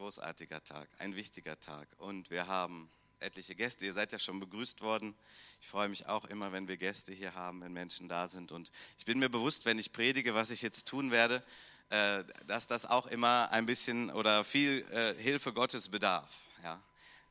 großartiger Tag, ein wichtiger Tag. Und wir haben etliche Gäste. Ihr seid ja schon begrüßt worden. Ich freue mich auch immer, wenn wir Gäste hier haben, wenn Menschen da sind. Und ich bin mir bewusst, wenn ich predige, was ich jetzt tun werde, äh, dass das auch immer ein bisschen oder viel äh, Hilfe Gottes bedarf. Ja?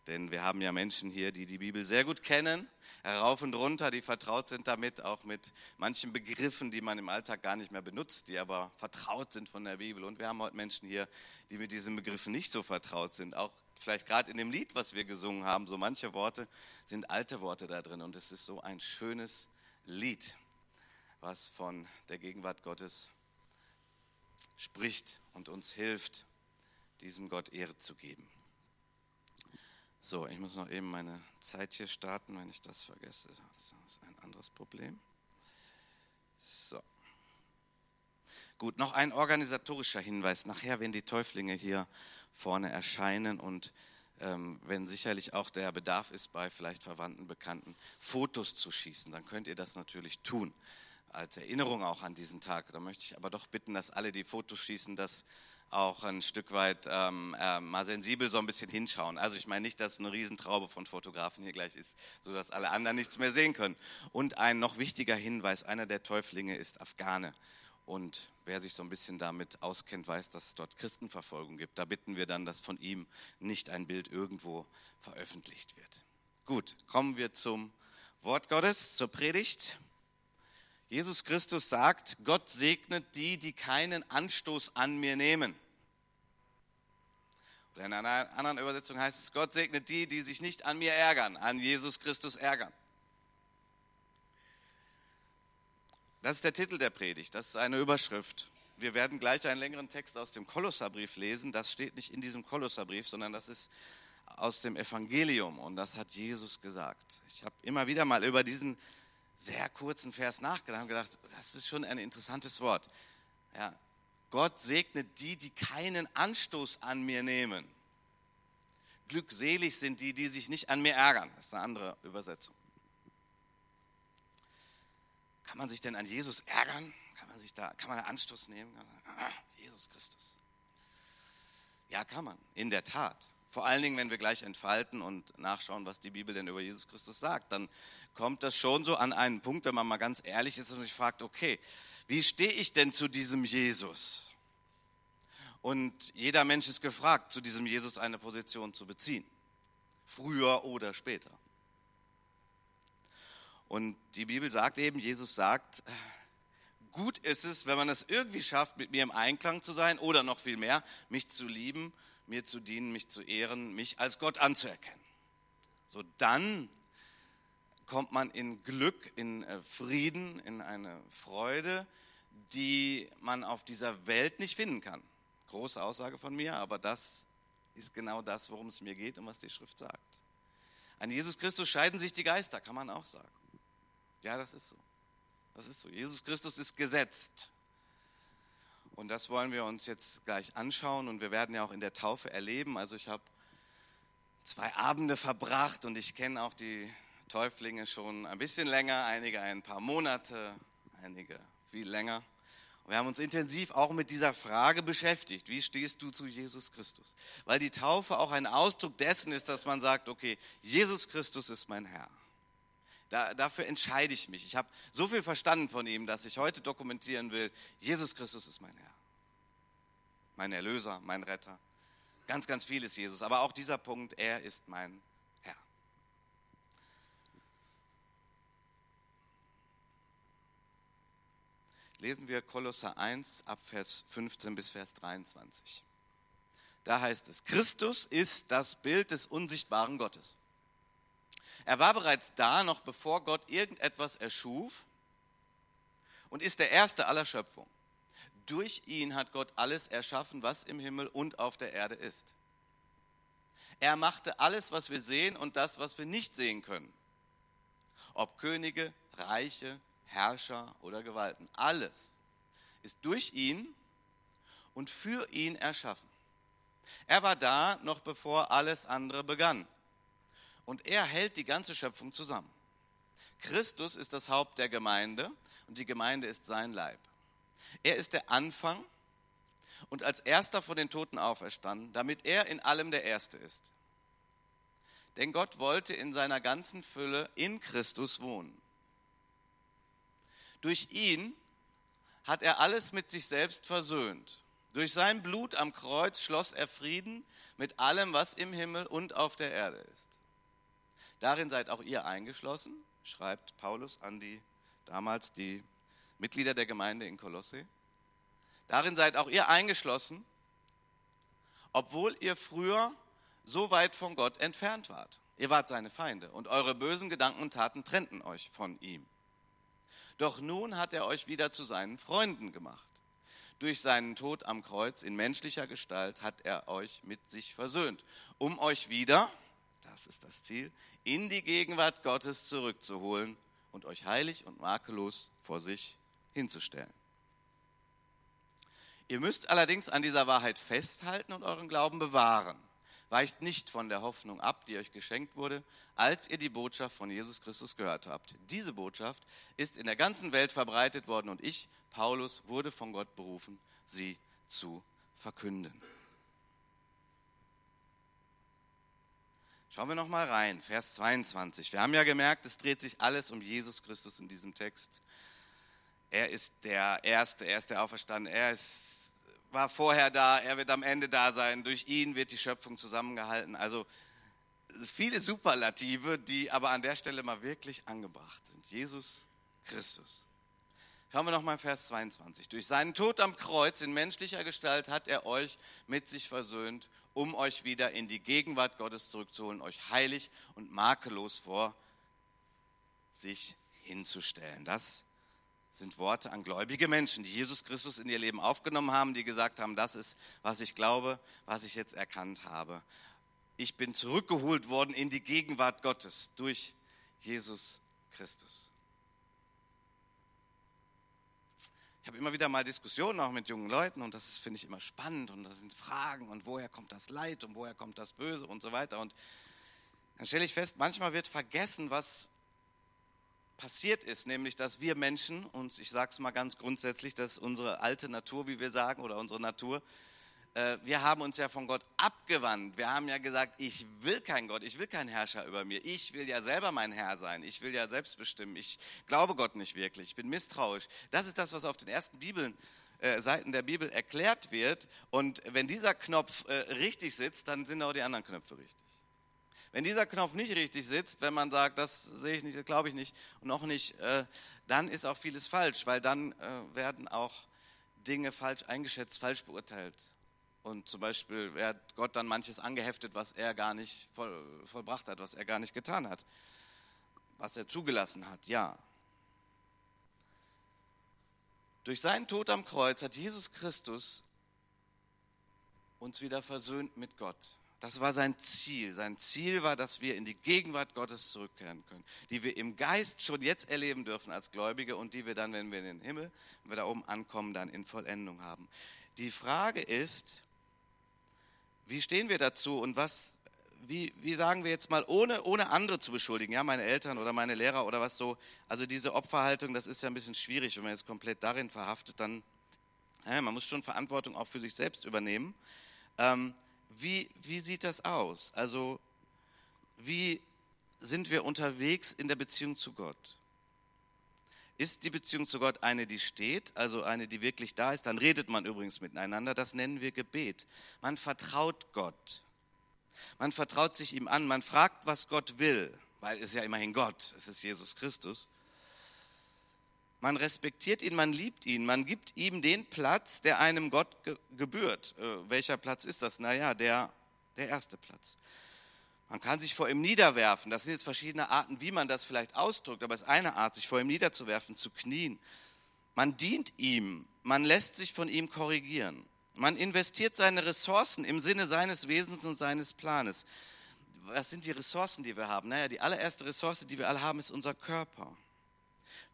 Denn wir haben ja Menschen hier, die die Bibel sehr gut kennen, herauf und runter, die vertraut sind damit, auch mit manchen Begriffen, die man im Alltag gar nicht mehr benutzt, die aber vertraut sind von der Bibel. Und wir haben heute Menschen hier, die mit diesen Begriffen nicht so vertraut sind. Auch vielleicht gerade in dem Lied, was wir gesungen haben, so manche Worte sind alte Worte da drin. Und es ist so ein schönes Lied, was von der Gegenwart Gottes spricht und uns hilft, diesem Gott Ehre zu geben. So, ich muss noch eben meine Zeit hier starten, wenn ich das vergesse. Das ist ein anderes Problem. So. Gut, noch ein organisatorischer Hinweis. Nachher, wenn die Täuflinge hier vorne erscheinen und ähm, wenn sicherlich auch der Bedarf ist, bei vielleicht Verwandten, Bekannten Fotos zu schießen, dann könnt ihr das natürlich tun. Als Erinnerung auch an diesen Tag. Da möchte ich aber doch bitten, dass alle, die Fotos schießen, das auch ein Stück weit ähm, äh, mal sensibel so ein bisschen hinschauen. Also ich meine nicht, dass eine Riesentraube von Fotografen hier gleich ist, sodass alle anderen nichts mehr sehen können. Und ein noch wichtiger Hinweis, einer der Täuflinge ist Afghane. Und wer sich so ein bisschen damit auskennt, weiß, dass es dort Christenverfolgung gibt. Da bitten wir dann, dass von ihm nicht ein Bild irgendwo veröffentlicht wird. Gut, kommen wir zum Wort Gottes, zur Predigt. Jesus Christus sagt, Gott segnet die, die keinen Anstoß an mir nehmen. Oder in einer anderen Übersetzung heißt es, Gott segnet die, die sich nicht an mir ärgern, an Jesus Christus ärgern. Das ist der Titel der Predigt, das ist eine Überschrift. Wir werden gleich einen längeren Text aus dem Kolosserbrief lesen. Das steht nicht in diesem Kolosserbrief, sondern das ist aus dem Evangelium und das hat Jesus gesagt. Ich habe immer wieder mal über diesen sehr kurzen Vers nachgedacht und gedacht, das ist schon ein interessantes Wort. Ja, Gott segnet die, die keinen Anstoß an mir nehmen. Glückselig sind die, die sich nicht an mir ärgern. Das ist eine andere Übersetzung. Kann man sich denn an Jesus ärgern? Kann man sich da, kann man Anstoß nehmen? Ah, Jesus Christus. Ja, kann man, in der Tat. Vor allen Dingen, wenn wir gleich entfalten und nachschauen, was die Bibel denn über Jesus Christus sagt, dann kommt das schon so an einen Punkt, wenn man mal ganz ehrlich ist und sich fragt, okay, wie stehe ich denn zu diesem Jesus? Und jeder Mensch ist gefragt, zu diesem Jesus eine Position zu beziehen. Früher oder später. Und die Bibel sagt eben, Jesus sagt, gut ist es, wenn man es irgendwie schafft, mit mir im Einklang zu sein oder noch viel mehr, mich zu lieben mir zu dienen, mich zu ehren, mich als Gott anzuerkennen. So dann kommt man in Glück, in äh, Frieden, in eine Freude, die man auf dieser Welt nicht finden kann. Große Aussage von mir, aber das ist genau das, worum es mir geht und was die Schrift sagt. An Jesus Christus scheiden sich die Geister, kann man auch sagen. Ja, das ist so. Das ist so. Jesus Christus ist gesetzt. Und das wollen wir uns jetzt gleich anschauen und wir werden ja auch in der Taufe erleben. Also ich habe zwei Abende verbracht und ich kenne auch die Täuflinge schon ein bisschen länger, einige ein paar Monate, einige viel länger. Und wir haben uns intensiv auch mit dieser Frage beschäftigt, wie stehst du zu Jesus Christus? Weil die Taufe auch ein Ausdruck dessen ist, dass man sagt, okay, Jesus Christus ist mein Herr. Da, dafür entscheide ich mich. Ich habe so viel verstanden von ihm, dass ich heute dokumentieren will, Jesus Christus ist mein Herr. Mein Erlöser, mein Retter. Ganz, ganz viel ist Jesus. Aber auch dieser Punkt, er ist mein Herr. Lesen wir Kolosser 1 ab Vers 15 bis Vers 23. Da heißt es, Christus ist das Bild des unsichtbaren Gottes er war bereits da, noch bevor Gott irgendetwas erschuf und ist der Erste aller Schöpfung. Durch ihn hat Gott alles erschaffen, was im Himmel und auf der Erde ist. Er machte alles, was wir sehen und das, was wir nicht sehen können. Ob Könige, Reiche, Herrscher oder Gewalten. Alles ist durch ihn und für ihn erschaffen. Er war da, noch bevor alles andere begann und er hält die ganze Schöpfung zusammen. Christus ist das Haupt der Gemeinde und die Gemeinde ist sein Leib. Er ist der Anfang und als erster von den Toten auferstanden, damit er in allem der Erste ist. Denn Gott wollte in seiner ganzen Fülle in Christus wohnen. Durch ihn hat er alles mit sich selbst versöhnt. Durch sein Blut am Kreuz schloss er Frieden mit allem, was im Himmel und auf der Erde ist. Darin seid auch ihr eingeschlossen, schreibt Paulus an die damals die Mitglieder der Gemeinde in Kolosse. Darin seid auch ihr eingeschlossen, obwohl ihr früher so weit von Gott entfernt wart. Ihr wart seine Feinde und eure bösen Gedanken und Taten trennten euch von ihm. Doch nun hat er euch wieder zu seinen Freunden gemacht. Durch seinen Tod am Kreuz in menschlicher Gestalt hat er euch mit sich versöhnt, um euch wieder, das ist das Ziel, in die Gegenwart Gottes zurückzuholen und euch heilig und makellos vor sich hinzustellen. Ihr müsst allerdings an dieser Wahrheit festhalten und euren Glauben bewahren. Weicht nicht von der Hoffnung ab, die euch geschenkt wurde, als ihr die Botschaft von Jesus Christus gehört habt. Diese Botschaft ist in der ganzen Welt verbreitet worden und ich, Paulus, wurde von Gott berufen, sie zu verkünden. Schauen wir noch mal rein, Vers 22. Wir haben ja gemerkt, es dreht sich alles um Jesus Christus in diesem Text. Er ist der Erste, er ist der Auferstandene, er ist, war vorher da, er wird am Ende da sein. Durch ihn wird die Schöpfung zusammengehalten. Also viele Superlative, die aber an der Stelle mal wirklich angebracht sind. Jesus Christus. Schauen wir nochmal Vers 22. Durch seinen Tod am Kreuz in menschlicher Gestalt hat er euch mit sich versöhnt, um euch wieder in die Gegenwart Gottes zurückzuholen, euch heilig und makellos vor sich hinzustellen. Das sind Worte an gläubige Menschen, die Jesus Christus in ihr Leben aufgenommen haben, die gesagt haben, das ist, was ich glaube, was ich jetzt erkannt habe. Ich bin zurückgeholt worden in die Gegenwart Gottes durch Jesus Christus. Ich habe immer wieder mal Diskussionen auch mit jungen Leuten und das finde ich immer spannend und da sind Fragen und woher kommt das Leid und woher kommt das Böse und so weiter. Und dann stelle ich fest, manchmal wird vergessen, was passiert ist, nämlich dass wir Menschen, und ich sage es mal ganz grundsätzlich, dass unsere alte Natur, wie wir sagen, oder unsere Natur, wir haben uns ja von Gott abgewandt. Wir haben ja gesagt, ich will keinen Gott, ich will keinen Herrscher über mir. Ich will ja selber mein Herr sein. Ich will ja selbst bestimmen. Ich glaube Gott nicht wirklich. Ich bin misstrauisch. Das ist das, was auf den ersten Bibeln, äh, Seiten der Bibel erklärt wird. Und wenn dieser Knopf äh, richtig sitzt, dann sind auch die anderen Knöpfe richtig. Wenn dieser Knopf nicht richtig sitzt, wenn man sagt, das sehe ich nicht, das glaube ich nicht und noch nicht, äh, dann ist auch vieles falsch, weil dann äh, werden auch Dinge falsch eingeschätzt, falsch beurteilt. Und zum Beispiel wird Gott dann manches angeheftet, was er gar nicht voll, vollbracht hat, was er gar nicht getan hat, was er zugelassen hat, ja. Durch seinen Tod am Kreuz hat Jesus Christus uns wieder versöhnt mit Gott. Das war sein Ziel. Sein Ziel war, dass wir in die Gegenwart Gottes zurückkehren können, die wir im Geist schon jetzt erleben dürfen als Gläubige und die wir dann, wenn wir in den Himmel, wenn wir da oben ankommen, dann in Vollendung haben. Die Frage ist, wie stehen wir dazu und was, wie, wie sagen wir jetzt mal, ohne, ohne andere zu beschuldigen, ja, meine Eltern oder meine Lehrer oder was so, also diese Opferhaltung, das ist ja ein bisschen schwierig, wenn man jetzt komplett darin verhaftet, dann, ja, man muss schon Verantwortung auch für sich selbst übernehmen. Ähm, wie, wie sieht das aus? Also, wie sind wir unterwegs in der Beziehung zu Gott? Ist die Beziehung zu Gott eine, die steht, also eine, die wirklich da ist? Dann redet man übrigens miteinander. Das nennen wir Gebet. Man vertraut Gott. Man vertraut sich ihm an. Man fragt, was Gott will, weil es ist ja immerhin Gott. Es ist Jesus Christus. Man respektiert ihn, man liebt ihn, man gibt ihm den Platz, der einem Gott ge gebührt. Äh, welcher Platz ist das? Naja, der, der erste Platz. Man kann sich vor ihm niederwerfen. Das sind jetzt verschiedene Arten, wie man das vielleicht ausdrückt, aber es ist eine Art, sich vor ihm niederzuwerfen, zu knien. Man dient ihm, man lässt sich von ihm korrigieren. Man investiert seine Ressourcen im Sinne seines Wesens und seines Planes. Was sind die Ressourcen, die wir haben? Naja, die allererste Ressource, die wir alle haben, ist unser Körper.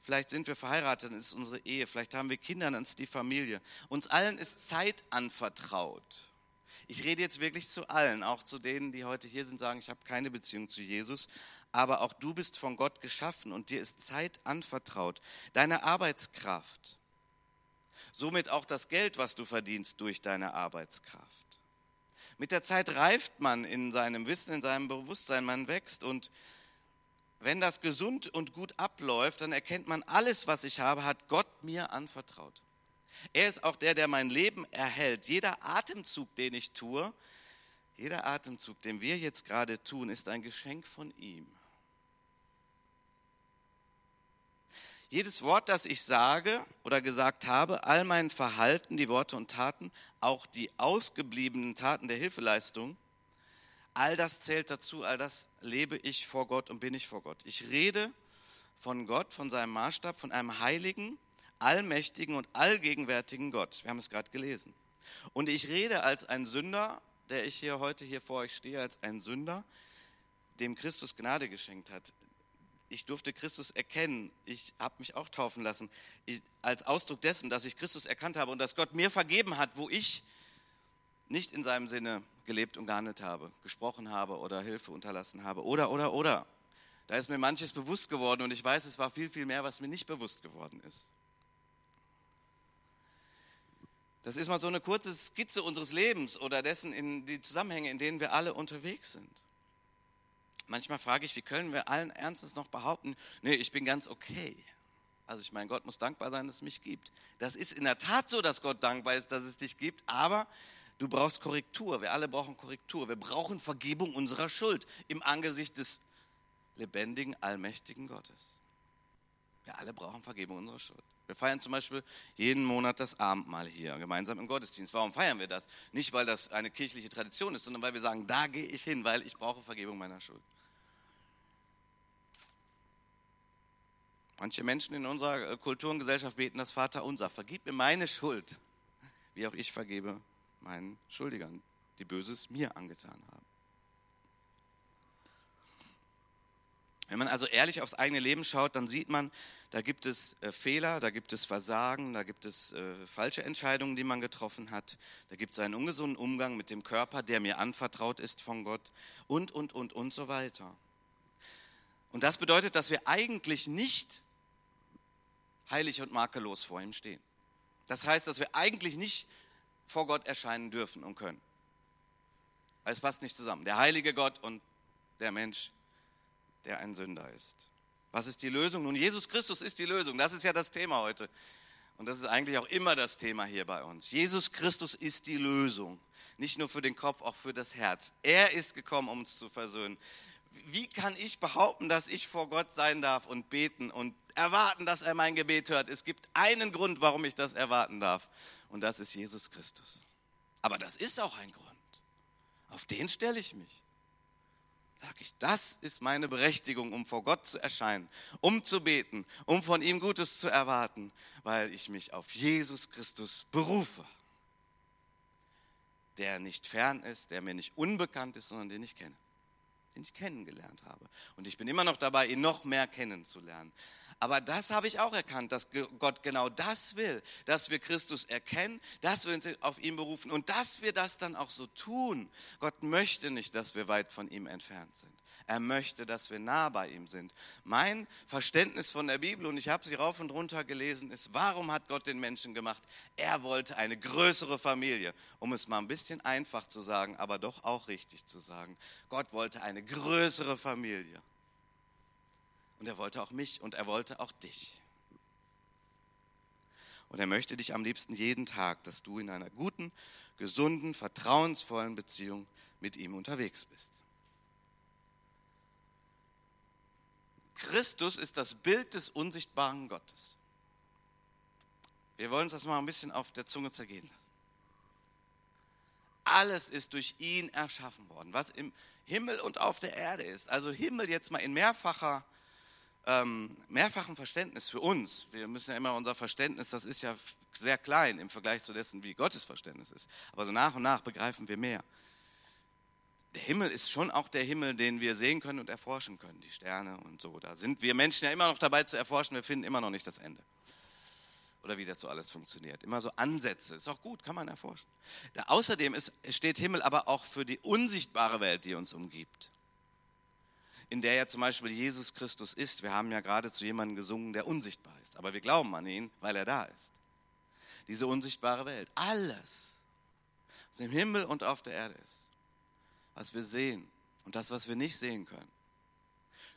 Vielleicht sind wir verheiratet, dann ist unsere Ehe. Vielleicht haben wir Kinder, dann ist die Familie. Uns allen ist Zeit anvertraut. Ich rede jetzt wirklich zu allen, auch zu denen, die heute hier sind, sagen, ich habe keine Beziehung zu Jesus. Aber auch du bist von Gott geschaffen und dir ist Zeit anvertraut. Deine Arbeitskraft. somit auch das Geld, was du verdienst durch deine Arbeitskraft. Mit der Zeit reift man in seinem Wissen, in seinem Bewusstsein, man wächst und wenn das gesund und gut abläuft, dann erkennt man, alles, was ich habe, hat Gott mir anvertraut. Er ist auch der, der mein Leben erhält. Jeder Atemzug, den ich tue, jeder Atemzug, den wir jetzt gerade tun, ist ein Geschenk von ihm. Jedes Wort, das ich sage oder gesagt habe, all mein Verhalten, die Worte und Taten, auch die ausgebliebenen Taten der Hilfeleistung, all das zählt dazu, all das lebe ich vor Gott und bin ich vor Gott. Ich rede von Gott, von seinem Maßstab, von einem heiligen, allmächtigen und allgegenwärtigen Gott. Wir haben es gerade gelesen. Und ich rede als ein Sünder, der ich hier heute hier vor euch stehe, als ein Sünder, dem Christus Gnade geschenkt hat, ich durfte Christus erkennen. Ich habe mich auch taufen lassen. Ich, als Ausdruck dessen, dass ich Christus erkannt habe und dass Gott mir vergeben hat, wo ich nicht in seinem Sinne gelebt und gehandelt habe, gesprochen habe oder Hilfe unterlassen habe. Oder, oder, oder. Da ist mir manches bewusst geworden und ich weiß, es war viel, viel mehr, was mir nicht bewusst geworden ist. Das ist mal so eine kurze Skizze unseres Lebens oder dessen in die Zusammenhänge, in denen wir alle unterwegs sind. Manchmal frage ich, wie können wir allen Ernstes noch behaupten, nee, ich bin ganz okay. Also ich meine, Gott muss dankbar sein, dass es mich gibt. Das ist in der Tat so, dass Gott dankbar ist, dass es dich gibt, aber du brauchst Korrektur. Wir alle brauchen Korrektur. Wir brauchen Vergebung unserer Schuld im Angesicht des lebendigen, allmächtigen Gottes. Wir alle brauchen Vergebung unserer Schuld. Wir feiern zum Beispiel jeden Monat das Abendmahl hier, gemeinsam im Gottesdienst. Warum feiern wir das? Nicht, weil das eine kirchliche Tradition ist, sondern weil wir sagen, da gehe ich hin, weil ich brauche Vergebung meiner Schuld. Manche Menschen in unserer äh, Kultur und Gesellschaft beten das Vaterunser. Vergib mir meine Schuld, wie auch ich vergebe meinen Schuldigern, die Böses mir angetan haben. Wenn man also ehrlich aufs eigene Leben schaut, dann sieht man, da gibt es äh, Fehler, da gibt es Versagen, da gibt es äh, falsche Entscheidungen, die man getroffen hat, da gibt es einen ungesunden Umgang mit dem Körper, der mir anvertraut ist von Gott und, und, und, und so weiter. Und das bedeutet, dass wir eigentlich nicht heilig und makellos vor ihm stehen. Das heißt, dass wir eigentlich nicht vor Gott erscheinen dürfen und können. Weil es passt nicht zusammen. Der heilige Gott und der Mensch, der ein Sünder ist. Was ist die Lösung? Nun, Jesus Christus ist die Lösung. Das ist ja das Thema heute. Und das ist eigentlich auch immer das Thema hier bei uns. Jesus Christus ist die Lösung. Nicht nur für den Kopf, auch für das Herz. Er ist gekommen, um uns zu versöhnen wie kann ich behaupten, dass ich vor Gott sein darf und beten und erwarten, dass er mein Gebet hört? Es gibt einen Grund, warum ich das erwarten darf. Und das ist Jesus Christus. Aber das ist auch ein Grund. Auf den stelle ich mich. Sag ich, das ist meine Berechtigung, um vor Gott zu erscheinen, um zu beten, um von ihm Gutes zu erwarten, weil ich mich auf Jesus Christus berufe. Der nicht fern ist, der mir nicht unbekannt ist, sondern den ich kenne den ich kennengelernt habe. Und ich bin immer noch dabei, ihn noch mehr kennenzulernen. Aber das habe ich auch erkannt, dass Gott genau das will, dass wir Christus erkennen, dass wir uns auf ihn berufen und dass wir das dann auch so tun. Gott möchte nicht, dass wir weit von ihm entfernt sind. Er möchte, dass wir nah bei ihm sind. Mein Verständnis von der Bibel, und ich habe sie rauf und runter gelesen, ist, warum hat Gott den Menschen gemacht? Er wollte eine größere Familie, um es mal ein bisschen einfach zu sagen, aber doch auch richtig zu sagen. Gott wollte eine größere Familie. Und er wollte auch mich und er wollte auch dich. Und er möchte dich am liebsten jeden Tag, dass du in einer guten, gesunden, vertrauensvollen Beziehung mit ihm unterwegs bist. Christus ist das Bild des unsichtbaren Gottes. Wir wollen uns das mal ein bisschen auf der Zunge zergehen lassen. Alles ist durch ihn erschaffen worden, was im Himmel und auf der Erde ist. Also Himmel jetzt mal in mehrfacher, ähm, mehrfachem Verständnis für uns. Wir müssen ja immer unser Verständnis, das ist ja sehr klein im Vergleich zu dessen, wie Gottes Verständnis ist. Aber so nach und nach begreifen wir mehr der Himmel ist schon auch der Himmel, den wir sehen können und erforschen können, die Sterne und so. Da sind wir Menschen ja immer noch dabei zu erforschen, wir finden immer noch nicht das Ende. Oder wie das so alles funktioniert. Immer so Ansätze, ist auch gut, kann man erforschen. Da, außerdem ist, steht Himmel aber auch für die unsichtbare Welt, die uns umgibt. In der ja zum Beispiel Jesus Christus ist. Wir haben ja gerade zu jemandem gesungen, der unsichtbar ist. Aber wir glauben an ihn, weil er da ist. diese unsichtbare Welt. Alles, was im Himmel und auf der Erde ist, was wir sehen und das, was wir nicht sehen können.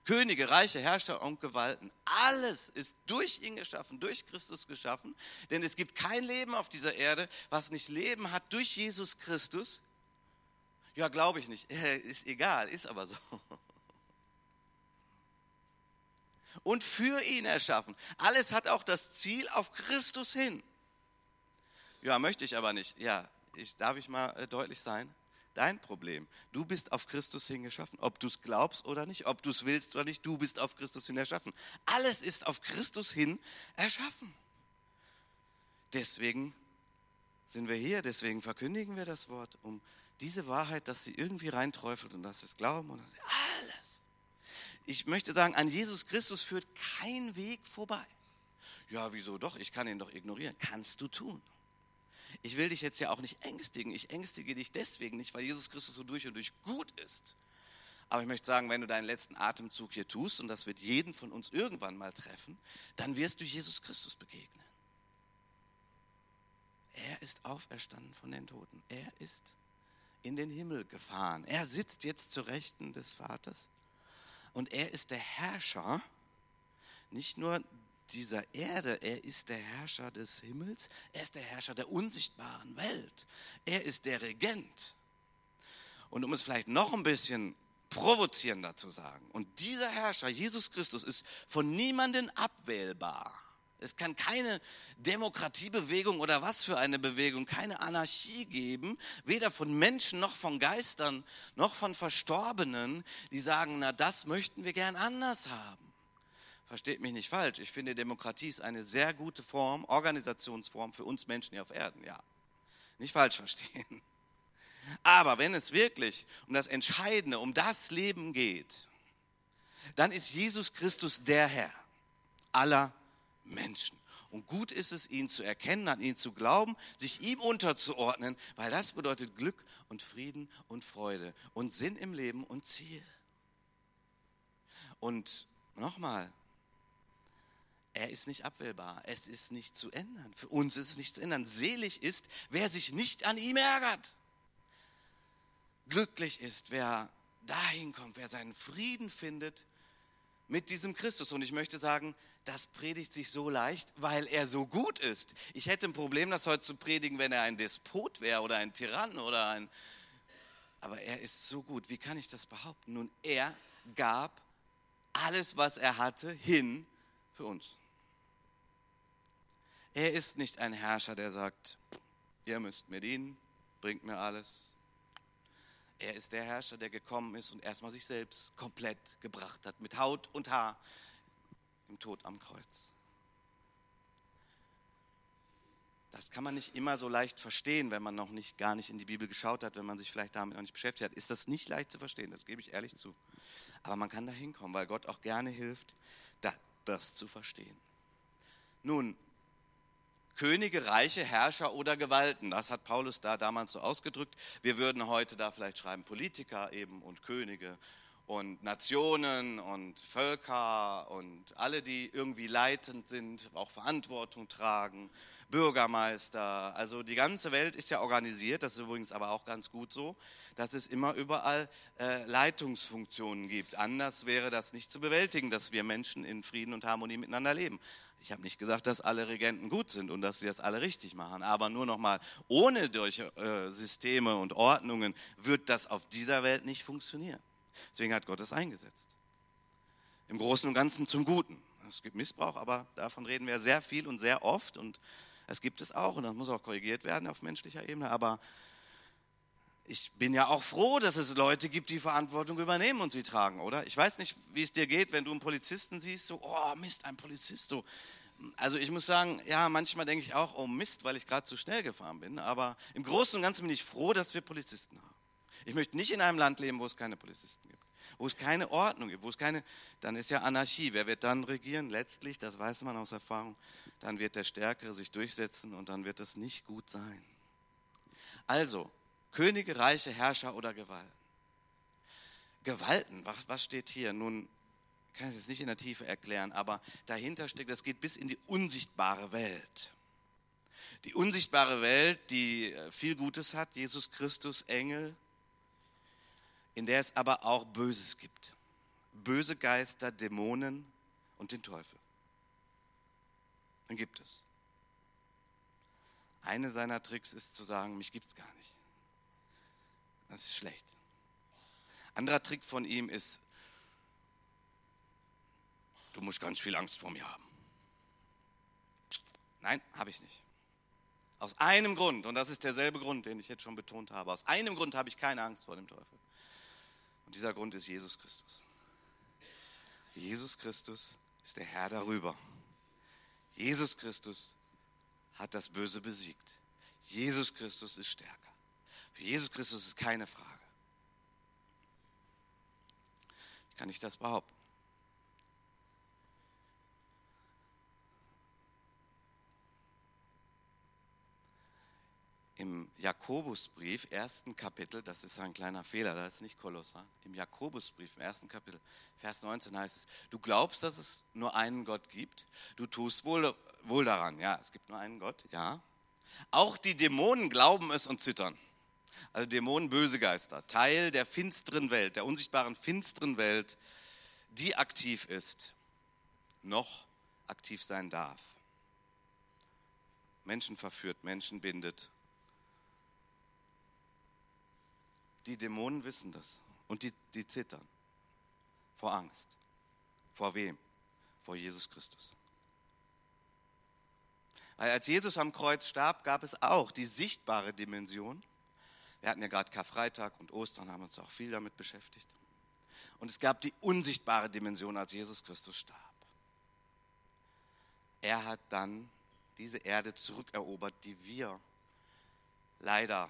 Könige, Reiche, Herrscher und Gewalten, alles ist durch ihn geschaffen, durch Christus geschaffen. Denn es gibt kein Leben auf dieser Erde, was nicht Leben hat durch Jesus Christus. Ja, glaube ich nicht. Ist egal, ist aber so. Und für ihn erschaffen. Alles hat auch das Ziel auf Christus hin. Ja, möchte ich aber nicht. Ja, ich, darf ich mal äh, deutlich sein? dein Problem. Du bist auf Christus hin geschaffen, ob du es glaubst oder nicht, ob du es willst oder nicht, du bist auf Christus hin erschaffen. Alles ist auf Christus hin erschaffen. Deswegen sind wir hier, deswegen verkündigen wir das Wort, um diese Wahrheit, dass sie irgendwie reinträufelt und dass wir es glauben und alles. Ich möchte sagen, an Jesus Christus führt kein Weg vorbei. Ja, wieso doch? Ich kann ihn doch ignorieren. Kannst du tun. Ich will dich jetzt ja auch nicht ängstigen. Ich ängstige dich deswegen nicht, weil Jesus Christus so durch und durch gut ist. Aber ich möchte sagen, wenn du deinen letzten Atemzug hier tust, und das wird jeden von uns irgendwann mal treffen, dann wirst du Jesus Christus begegnen. Er ist auferstanden von den Toten. Er ist in den Himmel gefahren. Er sitzt jetzt zur Rechten des Vaters. Und er ist der Herrscher, nicht nur dieser Erde. Er ist der Herrscher des Himmels. Er ist der Herrscher der unsichtbaren Welt. Er ist der Regent. Und um es vielleicht noch ein bisschen provozierender zu sagen, und dieser Herrscher, Jesus Christus, ist von niemandem abwählbar. Es kann keine Demokratiebewegung oder was für eine Bewegung, keine Anarchie geben, weder von Menschen noch von Geistern noch von Verstorbenen, die sagen, na das möchten wir gern anders haben. Versteht mich nicht falsch, ich finde Demokratie ist eine sehr gute Form, Organisationsform für uns Menschen hier auf Erden, ja. Nicht falsch verstehen. Aber wenn es wirklich um das Entscheidende, um das Leben geht, dann ist Jesus Christus der Herr aller Menschen. Und gut ist es, ihn zu erkennen, an ihn zu glauben, sich ihm unterzuordnen, weil das bedeutet Glück und Frieden und Freude und Sinn im Leben und Ziel. Und nochmal, er ist nicht abwählbar. Es ist nicht zu ändern. Für uns ist es nicht zu ändern. Selig ist, wer sich nicht an ihm ärgert. Glücklich ist, wer dahin kommt, wer seinen Frieden findet mit diesem Christus. Und ich möchte sagen, das predigt sich so leicht, weil er so gut ist. Ich hätte ein Problem, das heute zu predigen, wenn er ein Despot wäre oder ein Tyrann oder ein... Aber er ist so gut. Wie kann ich das behaupten? Nun, er gab alles, was er hatte, hin für uns. Er ist nicht ein Herrscher, der sagt, ihr müsst mir dienen, bringt mir alles. Er ist der Herrscher, der gekommen ist und erstmal sich selbst komplett gebracht hat, mit Haut und Haar im Tod am Kreuz. Das kann man nicht immer so leicht verstehen, wenn man noch nicht gar nicht in die Bibel geschaut hat, wenn man sich vielleicht damit noch nicht beschäftigt hat. Ist das nicht leicht zu verstehen, das gebe ich ehrlich zu. Aber man kann da hinkommen, weil Gott auch gerne hilft, das zu verstehen. Nun, Könige, Reiche, Herrscher oder Gewalten. Das hat Paulus da damals so ausgedrückt. Wir würden heute da vielleicht schreiben Politiker eben und Könige und Nationen und Völker und alle, die irgendwie leitend sind, auch Verantwortung tragen, Bürgermeister. Also die ganze Welt ist ja organisiert, das ist übrigens aber auch ganz gut so, dass es immer überall äh, Leitungsfunktionen gibt. Anders wäre das nicht zu bewältigen, dass wir Menschen in Frieden und Harmonie miteinander leben. Ich habe nicht gesagt, dass alle Regenten gut sind und dass sie das alle richtig machen, aber nur noch mal, ohne solche äh, Systeme und Ordnungen wird das auf dieser Welt nicht funktionieren. Deswegen hat Gott es eingesetzt. Im Großen und Ganzen zum Guten. Es gibt Missbrauch, aber davon reden wir sehr viel und sehr oft und es gibt es auch und das muss auch korrigiert werden auf menschlicher Ebene, aber ich bin ja auch froh, dass es Leute gibt, die Verantwortung übernehmen und sie tragen, oder? Ich weiß nicht, wie es dir geht, wenn du einen Polizisten siehst, so, oh Mist, ein Polizist, so. Also ich muss sagen, ja, manchmal denke ich auch, oh Mist, weil ich gerade zu schnell gefahren bin, aber im Großen und Ganzen bin ich froh, dass wir Polizisten haben. Ich möchte nicht in einem Land leben, wo es keine Polizisten gibt, wo es keine Ordnung gibt, wo es keine, dann ist ja Anarchie. Wer wird dann regieren? Letztlich, das weiß man aus Erfahrung, dann wird der Stärkere sich durchsetzen und dann wird es nicht gut sein. Also, Könige, Reiche, Herrscher oder Gewalten. Gewalten, was, was steht hier? Nun, ich kann es jetzt nicht in der Tiefe erklären, aber dahinter steckt, das geht bis in die unsichtbare Welt. Die unsichtbare Welt, die äh, viel Gutes hat, Jesus Christus, Engel, in der es aber auch Böses gibt. Böse Geister, Dämonen und den Teufel. Dann gibt es. Eine seiner Tricks ist zu sagen, mich gibt es gar nicht. Das ist schlecht. Anderer Trick von ihm ist, du musst ganz viel Angst vor mir haben. Nein, habe ich nicht. Aus einem Grund, und das ist derselbe Grund, den ich jetzt schon betont habe, aus einem Grund habe ich keine Angst vor dem Teufel. Und dieser Grund ist Jesus Christus. Jesus Christus ist der Herr darüber. Jesus Christus hat das Böse besiegt. Jesus Christus ist stärker. Für Jesus Christus ist keine Frage. Wie kann ich das behaupten? Im Jakobusbrief, ersten Kapitel, das ist ein kleiner Fehler, das ist nicht Kolosser. Im Jakobusbrief, im ersten Kapitel, Vers 19 heißt es, du glaubst, dass es nur einen Gott gibt, du tust wohl, wohl daran, ja, es gibt nur einen Gott, ja. Auch die Dämonen glauben es und zittern. Also Dämonen, böse Geister, Teil der finsteren Welt, der unsichtbaren finsteren Welt, die aktiv ist, noch aktiv sein darf. Menschen verführt, Menschen bindet, Die Dämonen wissen das und die, die zittern vor Angst. Vor wem? Vor Jesus Christus. Weil als Jesus am Kreuz starb, gab es auch die sichtbare Dimension. Wir hatten ja gerade Karfreitag und Ostern, haben uns auch viel damit beschäftigt. Und es gab die unsichtbare Dimension, als Jesus Christus starb. Er hat dann diese Erde zurückerobert, die wir leider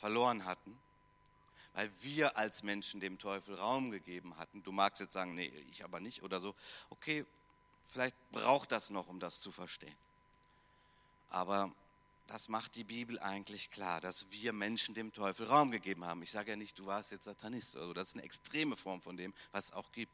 verloren hatten weil wir als Menschen dem Teufel Raum gegeben hatten. Du magst jetzt sagen, nee, ich aber nicht oder so. Okay, vielleicht braucht das noch, um das zu verstehen. Aber das macht die Bibel eigentlich klar, dass wir Menschen dem Teufel Raum gegeben haben. Ich sage ja nicht, du warst jetzt Satanist oder so. Das ist eine extreme Form von dem, was es auch gibt.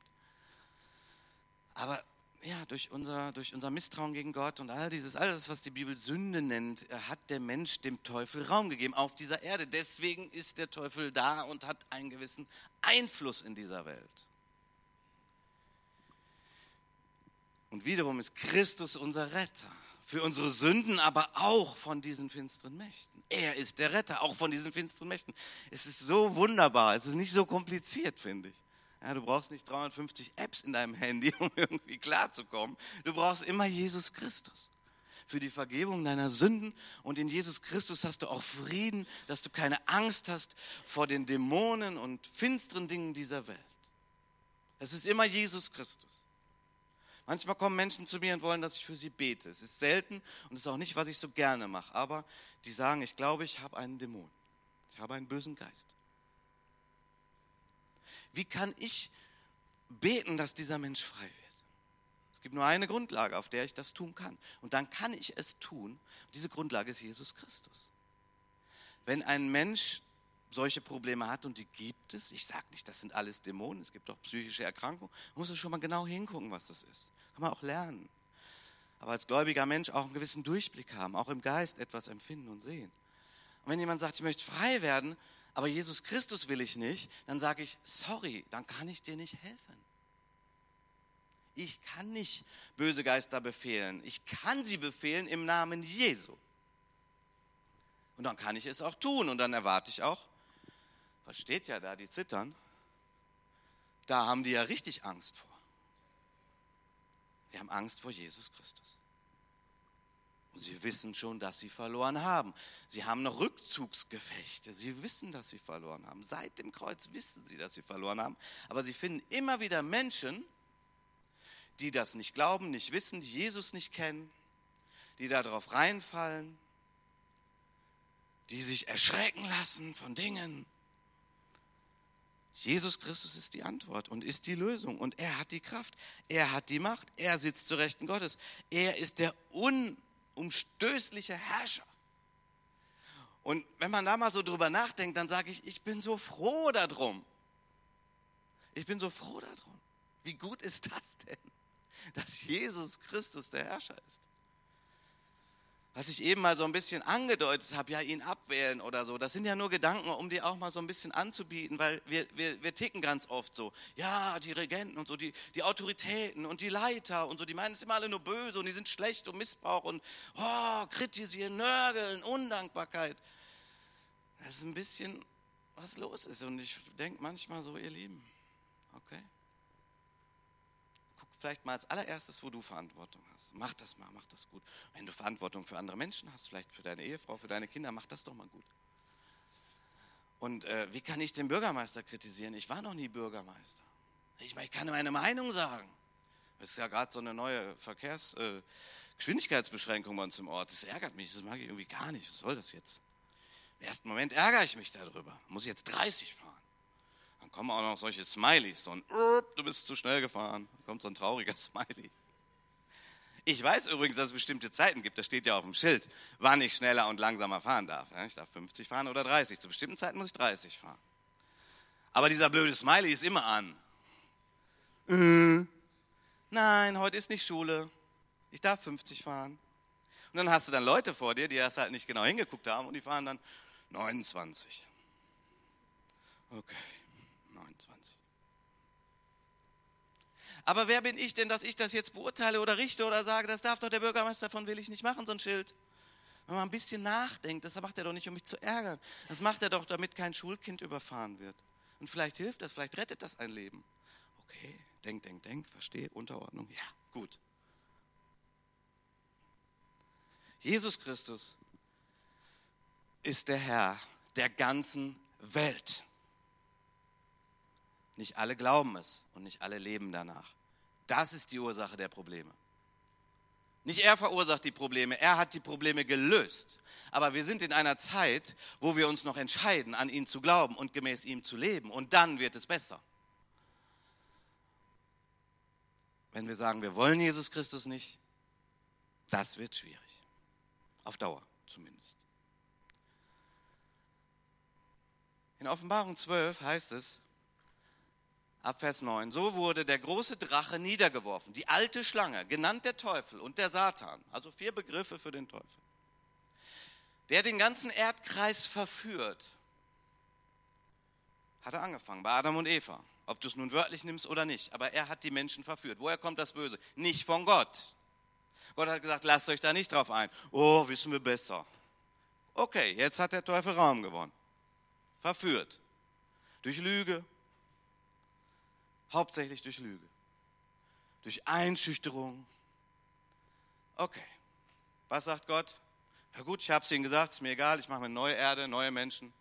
Aber ja, durch unser, durch unser Misstrauen gegen Gott und all dieses, alles, was die Bibel Sünde nennt, hat der Mensch dem Teufel Raum gegeben auf dieser Erde. Deswegen ist der Teufel da und hat einen gewissen Einfluss in dieser Welt. Und wiederum ist Christus unser Retter. Für unsere Sünden, aber auch von diesen finsteren Mächten. Er ist der Retter, auch von diesen finsteren Mächten. Es ist so wunderbar, es ist nicht so kompliziert, finde ich. Ja, du brauchst nicht 350 Apps in deinem Handy, um irgendwie klarzukommen. Du brauchst immer Jesus Christus für die Vergebung deiner Sünden. Und in Jesus Christus hast du auch Frieden, dass du keine Angst hast vor den Dämonen und finsteren Dingen dieser Welt. Es ist immer Jesus Christus. Manchmal kommen Menschen zu mir und wollen, dass ich für sie bete. Es ist selten und es ist auch nicht, was ich so gerne mache. Aber die sagen, ich glaube, ich habe einen Dämon. Ich habe einen bösen Geist. Wie kann ich beten, dass dieser Mensch frei wird? Es gibt nur eine Grundlage, auf der ich das tun kann. Und dann kann ich es tun. diese Grundlage ist Jesus Christus. Wenn ein Mensch solche Probleme hat und die gibt es, ich sage nicht, das sind alles Dämonen, es gibt auch psychische Erkrankungen, man muss schon mal genau hingucken, was das ist. Kann man auch lernen. Aber als gläubiger Mensch auch einen gewissen Durchblick haben, auch im Geist etwas empfinden und sehen. Und wenn jemand sagt, ich möchte frei werden, aber Jesus Christus will ich nicht, dann sage ich, sorry, dann kann ich dir nicht helfen. Ich kann nicht böse Geister befehlen. Ich kann sie befehlen im Namen Jesu. Und dann kann ich es auch tun und dann erwarte ich auch, was steht ja da, die zittern, da haben die ja richtig Angst vor. Wir haben Angst vor Jesus Christus. Und sie wissen schon, dass sie verloren haben. Sie haben noch Rückzugsgefechte. Sie wissen, dass sie verloren haben. Seit dem Kreuz wissen sie, dass sie verloren haben. Aber sie finden immer wieder Menschen, die das nicht glauben, nicht wissen, die Jesus nicht kennen, die darauf reinfallen, die sich erschrecken lassen von Dingen. Jesus Christus ist die Antwort und ist die Lösung und er hat die Kraft, er hat die Macht, er sitzt zu Rechten Gottes, er ist der un umstößliche Herrscher. Und wenn man da mal so drüber nachdenkt, dann sage ich, ich bin so froh darum. Ich bin so froh darum. Wie gut ist das denn, dass Jesus Christus der Herrscher ist? Was ich eben mal so ein bisschen angedeutet habe, ja, ihn abwählen oder so, das sind ja nur Gedanken, um die auch mal so ein bisschen anzubieten, weil wir, wir, wir ticken ganz oft so, ja, die Regenten und so, die, die Autoritäten und die Leiter und so, die meinen es immer alle nur böse und die sind schlecht und Missbrauch und oh, kritisieren, nörgeln, Undankbarkeit. Das ist ein bisschen, was los ist und ich denke manchmal so, ihr Lieben, okay, vielleicht mal als allererstes, wo du Verantwortung hast. Mach das mal, mach das gut. Wenn du Verantwortung für andere Menschen hast, vielleicht für deine Ehefrau, für deine Kinder, mach das doch mal gut. Und äh, wie kann ich den Bürgermeister kritisieren? Ich war noch nie Bürgermeister. Ich, ich kann meine Meinung sagen. Es ist ja gerade so eine neue Verkehrsgeschwindigkeitsbeschränkung äh, bei uns im Ort. Das ärgert mich, das mag ich irgendwie gar nicht. Was soll das jetzt? Im ersten Moment ärgere ich mich darüber. Muss ich jetzt 30 fahren? Dann kommen auch noch solche Smileys, so ein du bist zu schnell gefahren. Dann kommt so ein trauriger Smiley. Ich weiß übrigens, dass es bestimmte Zeiten gibt, das steht ja auf dem Schild, wann ich schneller und langsamer fahren darf. Ich darf 50 fahren oder 30. Zu bestimmten Zeiten muss ich 30 fahren. Aber dieser blöde Smiley ist immer an. Äh, nein, heute ist nicht Schule. Ich darf 50 fahren. Und dann hast du dann Leute vor dir, die das halt nicht genau hingeguckt haben und die fahren dann 29. Okay. Aber wer bin ich denn, dass ich das jetzt beurteile oder richte oder sage, das darf doch der Bürgermeister, davon will ich nicht machen, so ein Schild. Wenn man ein bisschen nachdenkt, das macht er doch nicht, um mich zu ärgern. Das macht er doch, damit kein Schulkind überfahren wird. Und vielleicht hilft das, vielleicht rettet das ein Leben. Okay, denk, denk, denk, verstehe, Unterordnung, ja, gut. Jesus Christus ist der Herr der ganzen Welt. Nicht alle glauben es und nicht alle leben danach. Das ist die Ursache der Probleme. Nicht er verursacht die Probleme, er hat die Probleme gelöst. Aber wir sind in einer Zeit, wo wir uns noch entscheiden, an ihn zu glauben und gemäß ihm zu leben. Und dann wird es besser. Wenn wir sagen, wir wollen Jesus Christus nicht, das wird schwierig. Auf Dauer zumindest. In Offenbarung 12 heißt es, ab Vers 9. So wurde der große Drache niedergeworfen, die alte Schlange, genannt der Teufel und der Satan, also vier Begriffe für den Teufel, der den ganzen Erdkreis verführt. Hat er angefangen bei Adam und Eva, ob du es nun wörtlich nimmst oder nicht, aber er hat die Menschen verführt. Woher kommt das Böse? Nicht von Gott. Gott hat gesagt, lasst euch da nicht drauf ein. Oh, wissen wir besser. Okay, jetzt hat der Teufel Raum gewonnen. Verführt. Durch Lüge, Hauptsächlich durch Lüge, durch Einschüchterung. Okay, was sagt Gott? Ja gut, ich habe es Ihnen gesagt, ist mir egal, ich mache mir neue Erde, neue Menschen.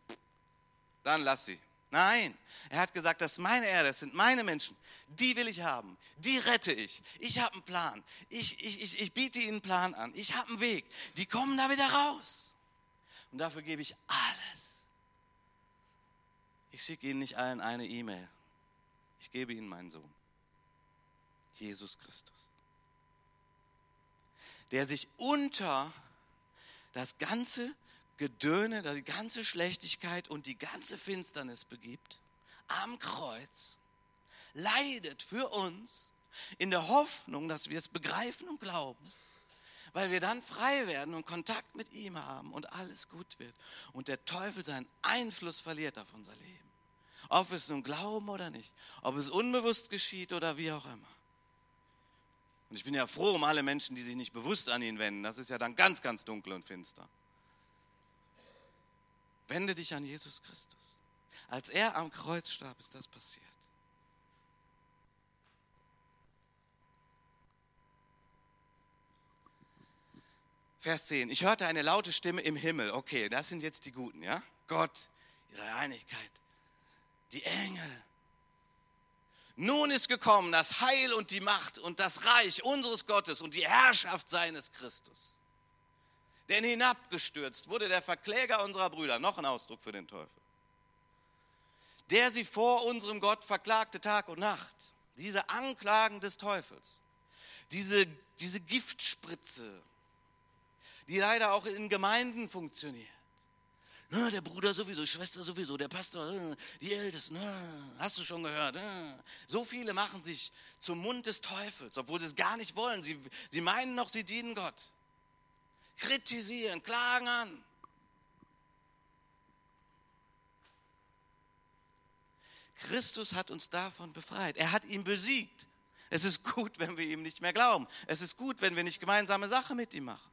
Dann lass sie. Nein, er hat gesagt, das ist meine Erde, das sind meine Menschen. Die will ich haben, die rette ich. Ich habe einen Plan. Ich, ich, ich, ich biete ihnen einen Plan an. Ich habe einen Weg. Die kommen da wieder raus. Und dafür gebe ich alles. Ich schicke ihnen nicht allen eine E-Mail. Ich gebe Ihnen meinen Sohn, Jesus Christus, der sich unter das ganze Gedöne, die ganze Schlechtigkeit und die ganze Finsternis begibt, am Kreuz, leidet für uns in der Hoffnung, dass wir es begreifen und glauben, weil wir dann frei werden und Kontakt mit ihm haben und alles gut wird und der Teufel seinen Einfluss verliert auf unser Leben. Ob wir es nun glauben oder nicht. Ob es unbewusst geschieht oder wie auch immer. Und ich bin ja froh um alle Menschen, die sich nicht bewusst an ihn wenden. Das ist ja dann ganz, ganz dunkel und finster. Wende dich an Jesus Christus. Als er am Kreuz starb, ist das passiert. Vers 10. Ich hörte eine laute Stimme im Himmel. Okay, das sind jetzt die Guten, ja? Gott, ihre Einigkeit, die Engel. Nun ist gekommen das Heil und die Macht und das Reich unseres Gottes und die Herrschaft seines Christus. Denn hinabgestürzt wurde der Verkläger unserer Brüder, noch ein Ausdruck für den Teufel, der sie vor unserem Gott verklagte Tag und Nacht. Diese Anklagen des Teufels, diese, diese Giftspritze, die leider auch in Gemeinden funktioniert na, der Bruder sowieso, Schwester sowieso, der Pastor, äh, die Ältesten, na, hast du schon gehört. Na. So viele machen sich zum Mund des Teufels, obwohl sie es gar nicht wollen. Sie, sie meinen noch, sie dienen Gott. kritisieren, klagen an. Christus hat uns davon befreit. Er hat ihn besiegt. Es ist gut, wenn wir ihm nicht mehr glauben. Es ist gut, wenn wir nicht gemeinsame Sache mit ihm machen.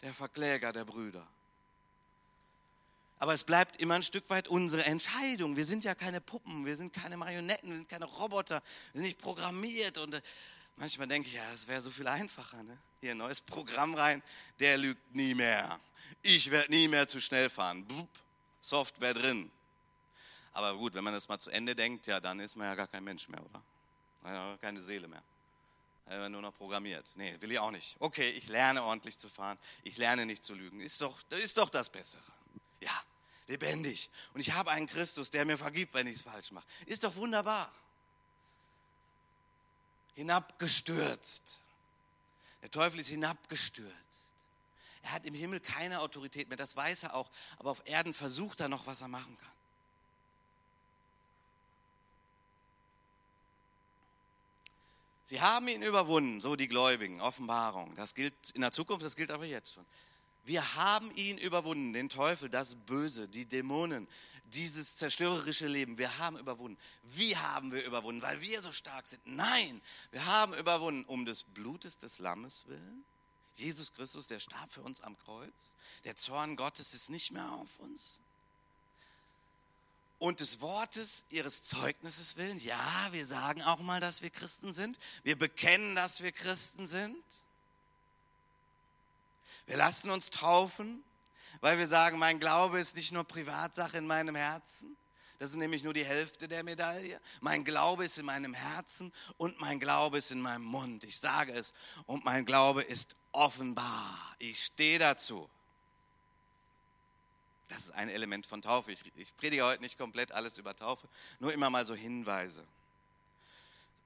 Der Verkläger der Brüder. Aber es bleibt immer ein Stück weit unsere Entscheidung. Wir sind ja keine Puppen, wir sind keine Marionetten, wir sind keine Roboter, wir sind nicht programmiert. Und äh, manchmal denke ich, ja, es wäre so viel einfacher. Ne? Hier ein neues Programm rein, der lügt nie mehr. Ich werde nie mehr zu schnell fahren. Software drin. Aber gut, wenn man das mal zu Ende denkt, ja, dann ist man ja gar kein Mensch mehr, oder? Keine Seele mehr. Er nur noch programmiert. Nee, will ich auch nicht. Okay, ich lerne ordentlich zu fahren. Ich lerne nicht zu lügen. Ist doch, ist doch das Bessere. Ja, lebendig. Und ich habe einen Christus, der mir vergibt, wenn ich es falsch mache. Ist doch wunderbar. Hinabgestürzt. Der Teufel ist hinabgestürzt. Er hat im Himmel keine Autorität mehr, das weiß er auch. Aber auf Erden versucht er noch, was er machen kann. Sie haben ihn überwunden, so die Gläubigen, Offenbarung. Das gilt in der Zukunft, das gilt aber jetzt schon. Wir haben ihn überwunden, den Teufel, das Böse, die Dämonen, dieses zerstörerische Leben. Wir haben überwunden. Wie haben wir überwunden? Weil wir so stark sind. Nein, wir haben überwunden um des Blutes des Lammes willen. Jesus Christus, der starb für uns am Kreuz. Der Zorn Gottes ist nicht mehr auf uns und des Wortes ihres Zeugnisses willen. Ja, wir sagen auch mal, dass wir Christen sind. Wir bekennen, dass wir Christen sind. Wir lassen uns taufen, weil wir sagen, mein Glaube ist nicht nur Privatsache in meinem Herzen. Das ist nämlich nur die Hälfte der Medaille. Mein Glaube ist in meinem Herzen und mein Glaube ist in meinem Mund. Ich sage es und mein Glaube ist offenbar. Ich stehe dazu. Das ist ein Element von Taufe. Ich, ich predige heute nicht komplett alles über Taufe, nur immer mal so Hinweise.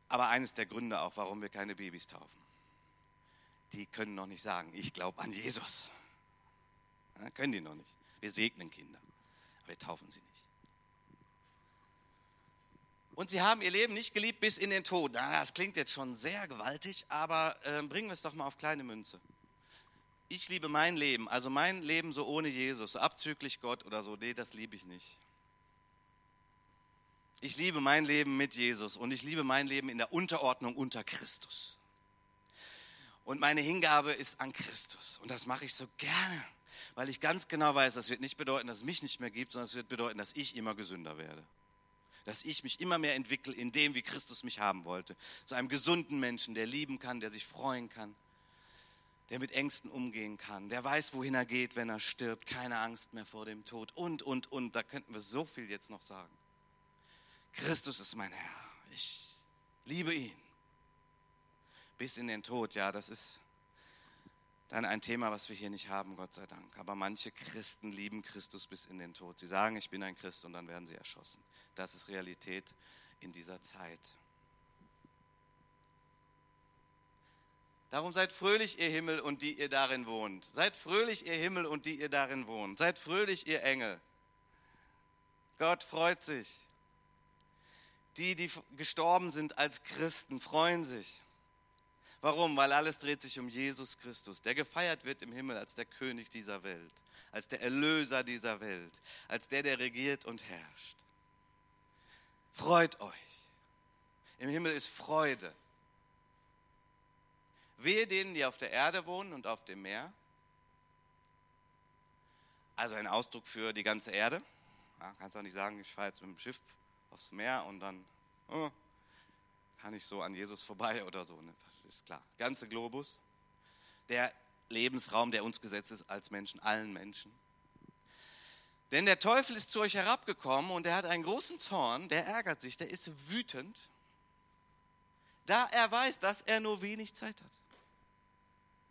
Aber eines der Gründe auch, warum wir keine Babys taufen. Die können noch nicht sagen, ich glaube an Jesus. Ja, können die noch nicht. Wir segnen Kinder, aber wir taufen sie nicht. Und sie haben ihr Leben nicht geliebt bis in den Tod. Na, das klingt jetzt schon sehr gewaltig, aber äh, bringen wir es doch mal auf kleine Münze ich liebe mein Leben, also mein Leben so ohne Jesus, abzüglich Gott oder so, nee, das liebe ich nicht. Ich liebe mein Leben mit Jesus und ich liebe mein Leben in der Unterordnung unter Christus. Und meine Hingabe ist an Christus. Und das mache ich so gerne, weil ich ganz genau weiß, das wird nicht bedeuten, dass es mich nicht mehr gibt, sondern es wird bedeuten, dass ich immer gesünder werde. Dass ich mich immer mehr entwickle in dem, wie Christus mich haben wollte. Zu einem gesunden Menschen, der lieben kann, der sich freuen kann der mit Ängsten umgehen kann, der weiß, wohin er geht, wenn er stirbt, keine Angst mehr vor dem Tod und, und, und. Da könnten wir so viel jetzt noch sagen. Christus ist mein Herr. Ich liebe ihn. Bis in den Tod, ja, das ist dann ein Thema, was wir hier nicht haben, Gott sei Dank. Aber manche Christen lieben Christus bis in den Tod. Sie sagen, ich bin ein Christ und dann werden sie erschossen. Das ist Realität in dieser Zeit. Darum seid fröhlich, ihr Himmel und die ihr darin wohnt. Seid fröhlich, ihr Himmel und die ihr darin wohnt. Seid fröhlich, ihr Engel. Gott freut sich. Die, die gestorben sind als Christen, freuen sich. Warum? Weil alles dreht sich um Jesus Christus, der gefeiert wird im Himmel als der König dieser Welt, als der Erlöser dieser Welt, als der, der regiert und herrscht. Freut euch. Im Himmel ist Freude. Wehe denen, die auf der Erde wohnen und auf dem Meer. Also ein Ausdruck für die ganze Erde. Ja, kannst auch nicht sagen, ich fahre jetzt mit dem Schiff aufs Meer und dann oh, kann ich so an Jesus vorbei oder so. Ne? Ist klar. Ganze Globus. Der Lebensraum, der uns gesetzt ist als Menschen, allen Menschen. Denn der Teufel ist zu euch herabgekommen und er hat einen großen Zorn, der ärgert sich, der ist wütend, da er weiß, dass er nur wenig Zeit hat.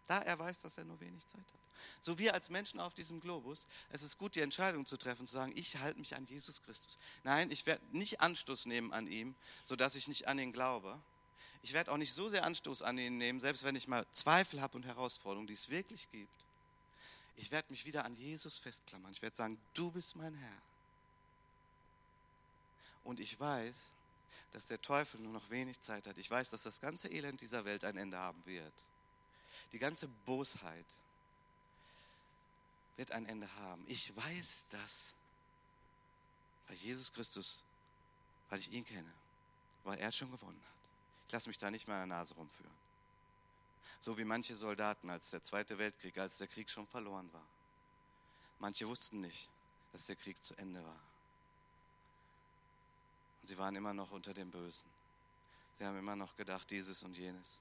Da er weiß, dass er nur wenig Zeit hat. So wir als Menschen auf diesem Globus, es ist gut, die Entscheidung zu treffen, zu sagen, ich halte mich an Jesus Christus. Nein, ich werde nicht Anstoß nehmen an ihm, sodass ich nicht an ihn glaube. Ich werde auch nicht so sehr Anstoß an ihn nehmen, selbst wenn ich mal Zweifel habe und Herausforderungen, die es wirklich gibt. Ich werde mich wieder an Jesus festklammern. Ich werde sagen, du bist mein Herr. Und ich weiß, dass der Teufel nur noch wenig Zeit hat. Ich weiß, dass das ganze Elend dieser Welt ein Ende haben wird die ganze Bosheit, wird ein Ende haben. Ich weiß das, weil Jesus Christus, weil ich ihn kenne, weil er schon gewonnen hat. Ich lasse mich da nicht mehr an der Nase rumführen. So wie manche Soldaten, als der Zweite Weltkrieg, als der Krieg schon verloren war. Manche wussten nicht, dass der Krieg zu Ende war. Und sie waren immer noch unter dem Bösen. Sie haben immer noch gedacht, dieses und jenes.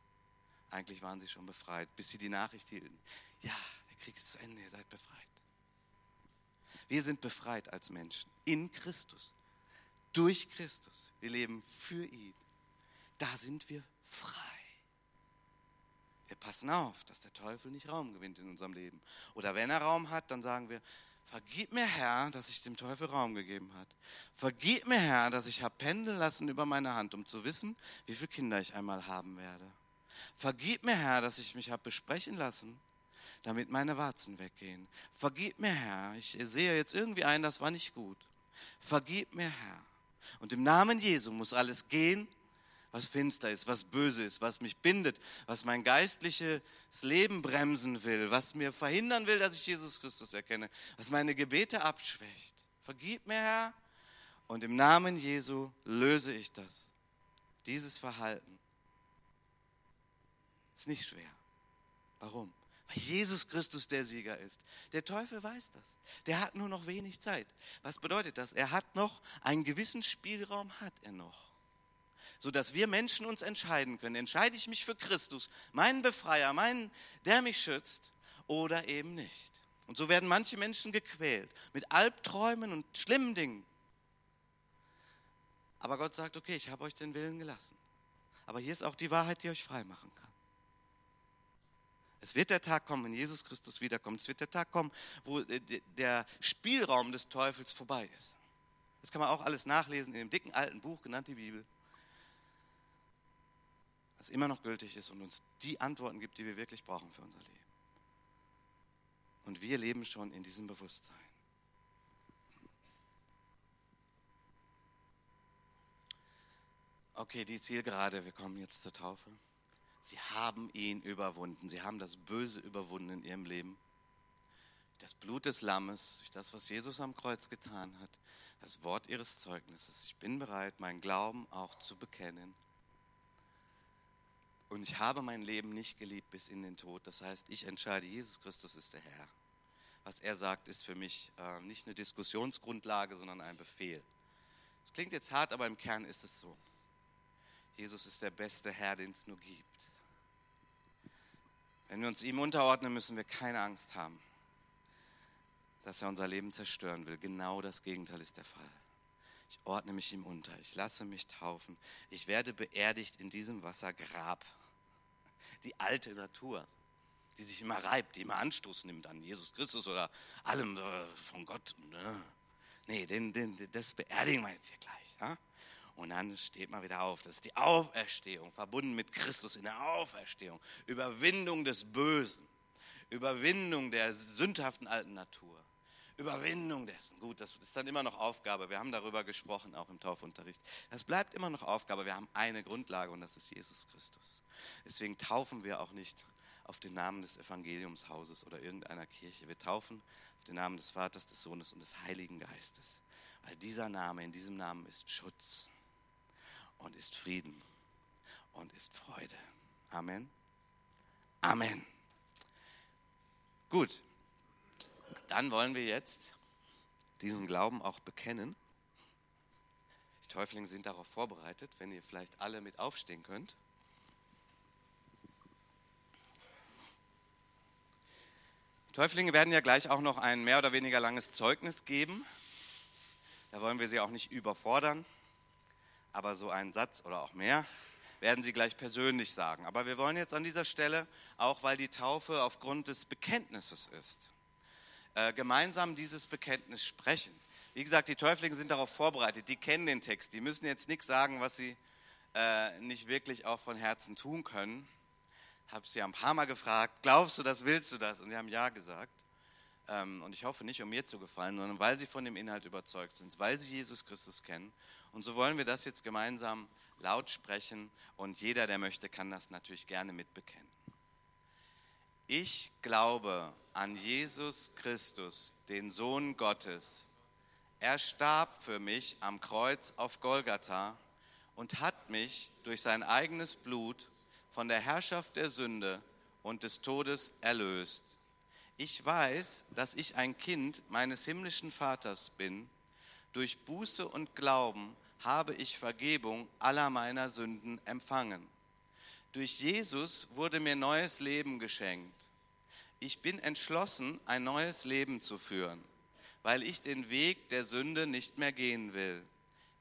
Eigentlich waren sie schon befreit, bis sie die Nachricht hielten. Ja, der Krieg ist zu Ende, ihr seid befreit. Wir sind befreit als Menschen in Christus, durch Christus. Wir leben für ihn. Da sind wir frei. Wir passen auf, dass der Teufel nicht Raum gewinnt in unserem Leben. Oder wenn er Raum hat, dann sagen wir, vergib mir Herr, dass ich dem Teufel Raum gegeben habe. Vergib mir Herr, dass ich habe pendeln lassen über meine Hand, um zu wissen, wie viele Kinder ich einmal haben werde. Vergib mir Herr, dass ich mich habe besprechen lassen, damit meine Warzen weggehen. Vergib mir Herr, ich sehe jetzt irgendwie ein, das war nicht gut. Vergib mir Herr. Und im Namen Jesu muss alles gehen was finster ist, was böse ist, was mich bindet, was mein geistliches Leben bremsen will, was mir verhindern will, dass ich Jesus Christus erkenne, was meine Gebete abschwächt. Vergib mir, Herr, und im Namen Jesu löse ich das. Dieses Verhalten ist nicht schwer. Warum? Weil Jesus Christus der Sieger ist. Der Teufel weiß das. Der hat nur noch wenig Zeit. Was bedeutet das? Er hat noch einen gewissen Spielraum, hat er noch sodass wir Menschen uns entscheiden können. Entscheide ich mich für Christus, meinen Befreier, meinen, der mich schützt, oder eben nicht. Und so werden manche Menschen gequält mit Albträumen und schlimmen Dingen. Aber Gott sagt, okay, ich habe euch den Willen gelassen. Aber hier ist auch die Wahrheit, die euch frei machen kann. Es wird der Tag kommen, wenn Jesus Christus wiederkommt. Es wird der Tag kommen, wo äh, der Spielraum des Teufels vorbei ist. Das kann man auch alles nachlesen in dem dicken alten Buch, genannt die Bibel das immer noch gültig ist und uns die Antworten gibt, die wir wirklich brauchen für unser Leben. Und wir leben schon in diesem Bewusstsein. Okay, die Zielgerade, wir kommen jetzt zur Taufe. Sie haben ihn überwunden. Sie haben das Böse überwunden in ihrem Leben. Das Blut des Lammes, durch das, was Jesus am Kreuz getan hat, das Wort ihres Zeugnisses. Ich bin bereit, meinen Glauben auch zu bekennen und ich habe mein Leben nicht geliebt bis in den Tod. Das heißt, ich entscheide, Jesus Christus ist der Herr. Was er sagt, ist für mich äh, nicht eine Diskussionsgrundlage, sondern ein Befehl. Das klingt jetzt hart, aber im Kern ist es so. Jesus ist der beste Herr, den es nur gibt. Wenn wir uns ihm unterordnen, müssen wir keine Angst haben, dass er unser Leben zerstören will. Genau das Gegenteil ist der Fall. Ich ordne mich ihm unter. Ich lasse mich taufen. Ich werde beerdigt in diesem Wassergrab. Die alte Natur, die sich immer reibt, die immer Anstoß nimmt an Jesus Christus oder allem äh, von Gott. Ne? Nee, den, den, das beerdigen wir jetzt hier gleich. Ja? Und dann steht man wieder auf. Das ist die Auferstehung, verbunden mit Christus in der Auferstehung. Überwindung des Bösen. Überwindung der sündhaften alten Natur. Überwindung dessen. Gut, das ist dann immer noch Aufgabe. Wir haben darüber gesprochen, auch im Taufunterricht. Das bleibt immer noch Aufgabe. Wir haben eine Grundlage und das ist Jesus Christus. Deswegen taufen wir auch nicht auf den Namen des Evangeliumshauses oder irgendeiner Kirche. Wir taufen auf den Namen des Vaters, des Sohnes und des Heiligen Geistes. Weil dieser Name, in diesem Namen ist Schutz und ist Frieden und ist Freude. Amen. Amen. Gut, dann wollen wir jetzt diesen Glauben auch bekennen. Die Täuflinge sind darauf vorbereitet, wenn ihr vielleicht alle mit aufstehen könnt. Die Täuflinge werden ja gleich auch noch ein mehr oder weniger langes Zeugnis geben. Da wollen wir sie auch nicht überfordern, aber so einen Satz oder auch mehr werden sie gleich persönlich sagen. Aber wir wollen jetzt an dieser Stelle, auch weil die Taufe aufgrund des Bekenntnisses ist, äh, gemeinsam dieses Bekenntnis sprechen. Wie gesagt, die Täuflinge sind darauf vorbereitet, die kennen den Text, die müssen jetzt nichts sagen, was sie äh, nicht wirklich auch von Herzen tun können. Ich habe sie ein paar Mal gefragt, glaubst du das, willst du das? Und sie haben ja gesagt. Ähm, und ich hoffe nicht, um mir zu gefallen, sondern weil sie von dem Inhalt überzeugt sind, weil sie Jesus Christus kennen. Und so wollen wir das jetzt gemeinsam laut sprechen und jeder, der möchte, kann das natürlich gerne mitbekennen. Ich glaube an Jesus Christus, den Sohn Gottes. Er starb für mich am Kreuz auf Golgatha und hat mich durch sein eigenes Blut von der Herrschaft der Sünde und des Todes erlöst. Ich weiß, dass ich ein Kind meines himmlischen Vaters bin. Durch Buße und Glauben habe ich Vergebung aller meiner Sünden empfangen. Durch Jesus wurde mir neues Leben geschenkt. Ich bin entschlossen, ein neues Leben zu führen. Weil ich den Weg der Sünde nicht mehr gehen will,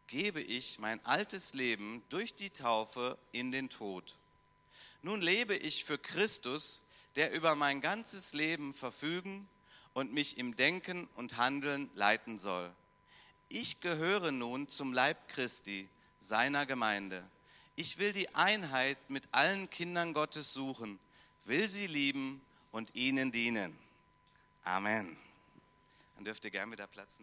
gebe ich mein altes Leben durch die Taufe in den Tod. Nun lebe ich für Christus, der über mein ganzes Leben verfügen und mich im Denken und Handeln leiten soll. Ich gehöre nun zum Leib Christi, seiner Gemeinde. Ich will die Einheit mit allen Kindern Gottes suchen, will sie lieben und ihnen dienen. Amen. Dann dürft ihr gern wieder Platz nehmen.